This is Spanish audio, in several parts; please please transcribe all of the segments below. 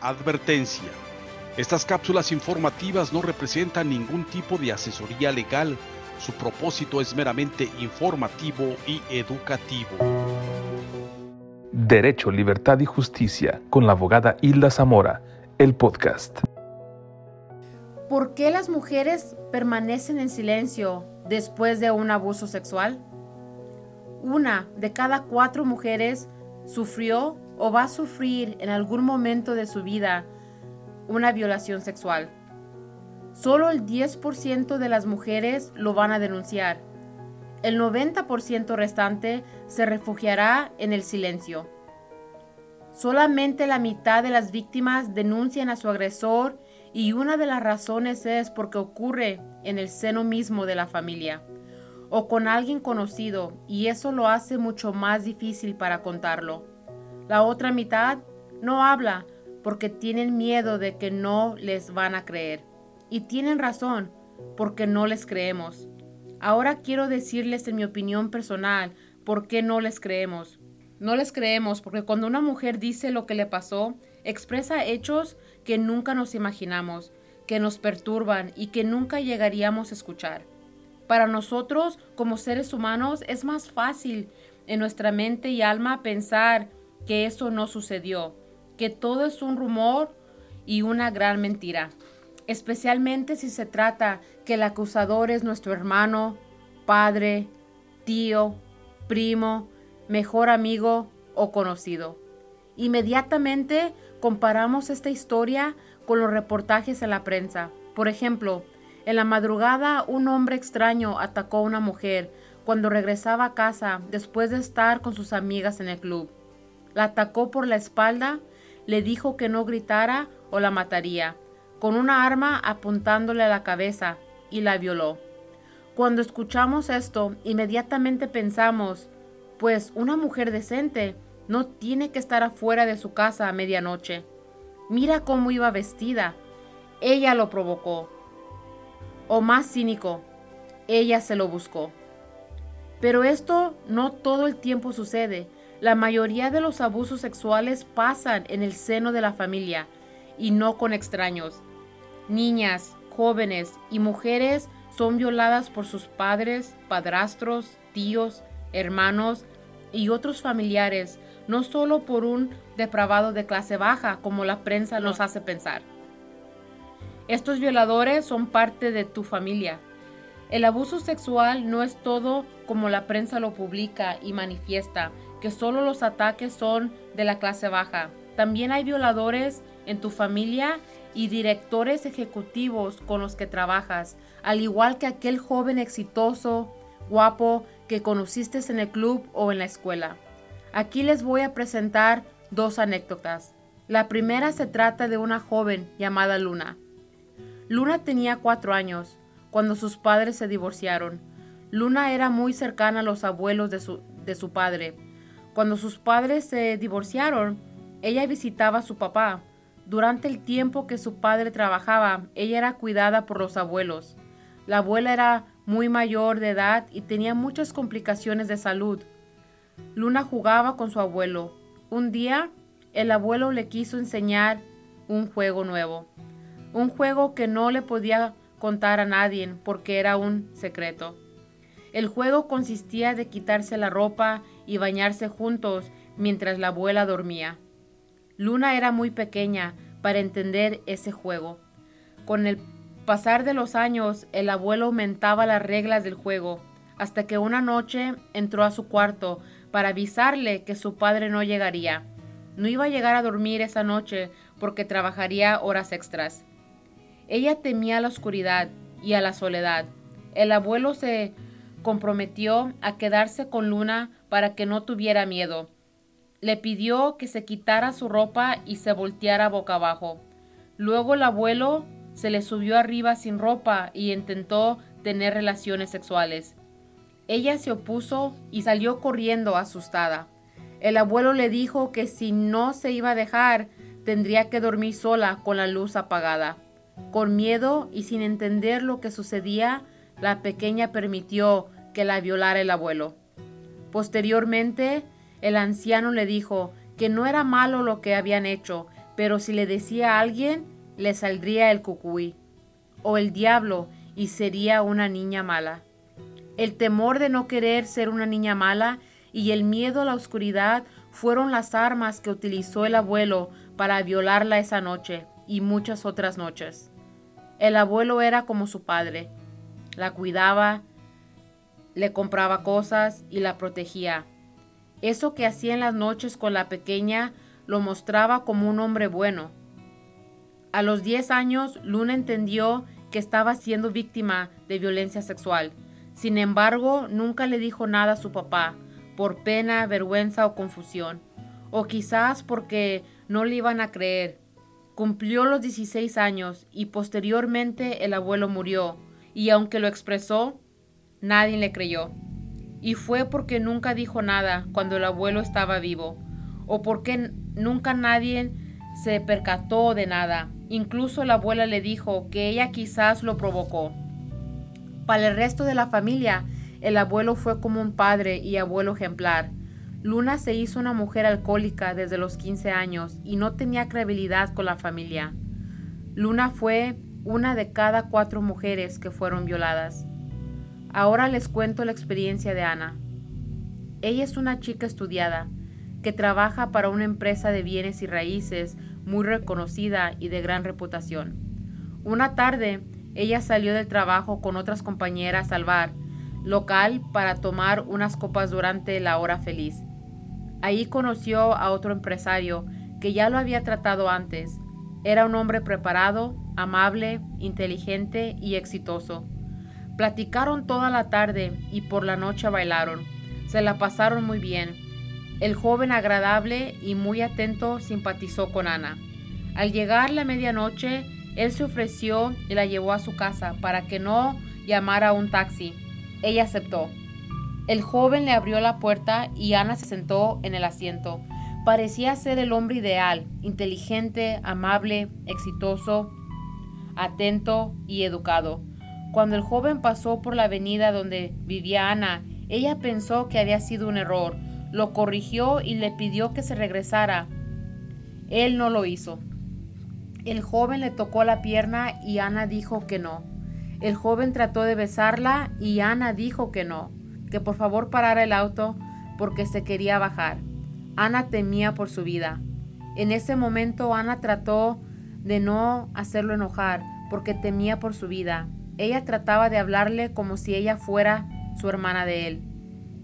Advertencia. Estas cápsulas informativas no representan ningún tipo de asesoría legal. Su propósito es meramente informativo y educativo. Derecho, Libertad y Justicia con la abogada Hilda Zamora, el podcast. ¿Por qué las mujeres permanecen en silencio después de un abuso sexual? Una de cada cuatro mujeres sufrió o va a sufrir en algún momento de su vida una violación sexual. Solo el 10% de las mujeres lo van a denunciar. El 90% restante se refugiará en el silencio. Solamente la mitad de las víctimas denuncian a su agresor y una de las razones es porque ocurre en el seno mismo de la familia o con alguien conocido y eso lo hace mucho más difícil para contarlo. La otra mitad no habla porque tienen miedo de que no les van a creer. Y tienen razón, porque no les creemos. Ahora quiero decirles en mi opinión personal por qué no les creemos. No les creemos porque cuando una mujer dice lo que le pasó, expresa hechos que nunca nos imaginamos, que nos perturban y que nunca llegaríamos a escuchar. Para nosotros, como seres humanos, es más fácil en nuestra mente y alma pensar que eso no sucedió, que todo es un rumor y una gran mentira, especialmente si se trata que el acusador es nuestro hermano, padre, tío, primo, mejor amigo o conocido. Inmediatamente comparamos esta historia con los reportajes en la prensa. Por ejemplo, en la madrugada un hombre extraño atacó a una mujer cuando regresaba a casa después de estar con sus amigas en el club. La atacó por la espalda, le dijo que no gritara o la mataría, con una arma apuntándole a la cabeza, y la violó. Cuando escuchamos esto, inmediatamente pensamos, pues una mujer decente no tiene que estar afuera de su casa a medianoche. Mira cómo iba vestida. Ella lo provocó. O más cínico, ella se lo buscó. Pero esto no todo el tiempo sucede. La mayoría de los abusos sexuales pasan en el seno de la familia y no con extraños. Niñas, jóvenes y mujeres son violadas por sus padres, padrastros, tíos, hermanos y otros familiares, no solo por un depravado de clase baja como la prensa nos hace pensar. Estos violadores son parte de tu familia. El abuso sexual no es todo como la prensa lo publica y manifiesta, que solo los ataques son de la clase baja. También hay violadores en tu familia y directores ejecutivos con los que trabajas, al igual que aquel joven exitoso, guapo, que conociste en el club o en la escuela. Aquí les voy a presentar dos anécdotas. La primera se trata de una joven llamada Luna. Luna tenía cuatro años cuando sus padres se divorciaron. Luna era muy cercana a los abuelos de su, de su padre cuando sus padres se divorciaron, ella visitaba a su papá. Durante el tiempo que su padre trabajaba, ella era cuidada por los abuelos. La abuela era muy mayor de edad y tenía muchas complicaciones de salud. Luna jugaba con su abuelo. Un día, el abuelo le quiso enseñar un juego nuevo. Un juego que no le podía contar a nadie porque era un secreto. El juego consistía de quitarse la ropa y bañarse juntos mientras la abuela dormía. Luna era muy pequeña para entender ese juego. Con el pasar de los años, el abuelo aumentaba las reglas del juego, hasta que una noche entró a su cuarto para avisarle que su padre no llegaría. No iba a llegar a dormir esa noche porque trabajaría horas extras. Ella temía la oscuridad y a la soledad. El abuelo se comprometió a quedarse con Luna para que no tuviera miedo. Le pidió que se quitara su ropa y se volteara boca abajo. Luego el abuelo se le subió arriba sin ropa y intentó tener relaciones sexuales. Ella se opuso y salió corriendo asustada. El abuelo le dijo que si no se iba a dejar, tendría que dormir sola con la luz apagada. Con miedo y sin entender lo que sucedía, la pequeña permitió que la violara el abuelo. Posteriormente, el anciano le dijo que no era malo lo que habían hecho, pero si le decía a alguien, le saldría el cucuy o el diablo y sería una niña mala. El temor de no querer ser una niña mala y el miedo a la oscuridad fueron las armas que utilizó el abuelo para violarla esa noche y muchas otras noches. El abuelo era como su padre. La cuidaba, le compraba cosas y la protegía. Eso que hacía en las noches con la pequeña lo mostraba como un hombre bueno. A los 10 años, Luna entendió que estaba siendo víctima de violencia sexual. Sin embargo, nunca le dijo nada a su papá, por pena, vergüenza o confusión, o quizás porque no le iban a creer. Cumplió los 16 años y posteriormente el abuelo murió, y aunque lo expresó, nadie le creyó. Y fue porque nunca dijo nada cuando el abuelo estaba vivo, o porque nunca nadie se percató de nada. Incluso la abuela le dijo que ella quizás lo provocó. Para el resto de la familia, el abuelo fue como un padre y abuelo ejemplar. Luna se hizo una mujer alcohólica desde los 15 años y no tenía credibilidad con la familia. Luna fue una de cada cuatro mujeres que fueron violadas. Ahora les cuento la experiencia de Ana. Ella es una chica estudiada que trabaja para una empresa de bienes y raíces muy reconocida y de gran reputación. Una tarde, ella salió del trabajo con otras compañeras al bar local para tomar unas copas durante la hora feliz. Ahí conoció a otro empresario que ya lo había tratado antes. Era un hombre preparado, amable, inteligente y exitoso. Platicaron toda la tarde y por la noche bailaron. Se la pasaron muy bien. El joven agradable y muy atento simpatizó con Ana. Al llegar la medianoche, él se ofreció y la llevó a su casa para que no llamara un taxi. Ella aceptó. El joven le abrió la puerta y Ana se sentó en el asiento. Parecía ser el hombre ideal, inteligente, amable, exitoso, atento y educado. Cuando el joven pasó por la avenida donde vivía Ana, ella pensó que había sido un error, lo corrigió y le pidió que se regresara. Él no lo hizo. El joven le tocó la pierna y Ana dijo que no. El joven trató de besarla y Ana dijo que no, que por favor parara el auto porque se quería bajar. Ana temía por su vida. En ese momento Ana trató de no hacerlo enojar porque temía por su vida. Ella trataba de hablarle como si ella fuera su hermana de él.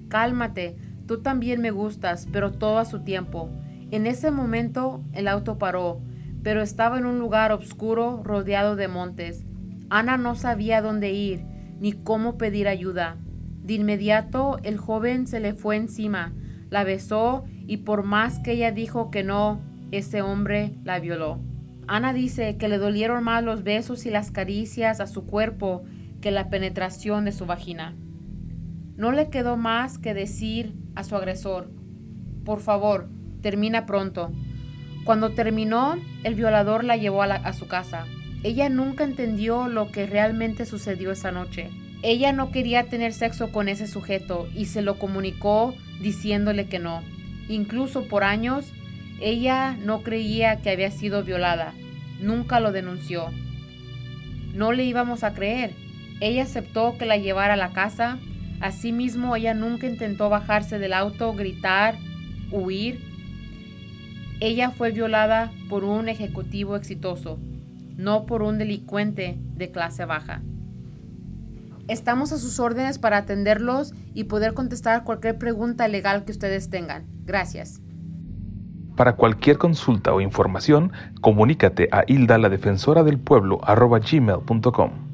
Cálmate, tú también me gustas, pero todo a su tiempo. En ese momento el auto paró, pero estaba en un lugar oscuro rodeado de montes. Ana no sabía dónde ir ni cómo pedir ayuda. De inmediato el joven se le fue encima, la besó y por más que ella dijo que no, ese hombre la violó. Ana dice que le dolieron más los besos y las caricias a su cuerpo que la penetración de su vagina. No le quedó más que decir a su agresor, por favor, termina pronto. Cuando terminó, el violador la llevó a, a su casa. Ella nunca entendió lo que realmente sucedió esa noche. Ella no quería tener sexo con ese sujeto y se lo comunicó diciéndole que no. Incluso por años, ella no creía que había sido violada. Nunca lo denunció. No le íbamos a creer. Ella aceptó que la llevara a la casa. Asimismo, ella nunca intentó bajarse del auto, gritar, huir. Ella fue violada por un ejecutivo exitoso no por un delincuente de clase baja. Estamos a sus órdenes para atenderlos y poder contestar cualquier pregunta legal que ustedes tengan. Gracias. Para cualquier consulta o información, comunícate a hilda la defensora del pueblo gmail.com.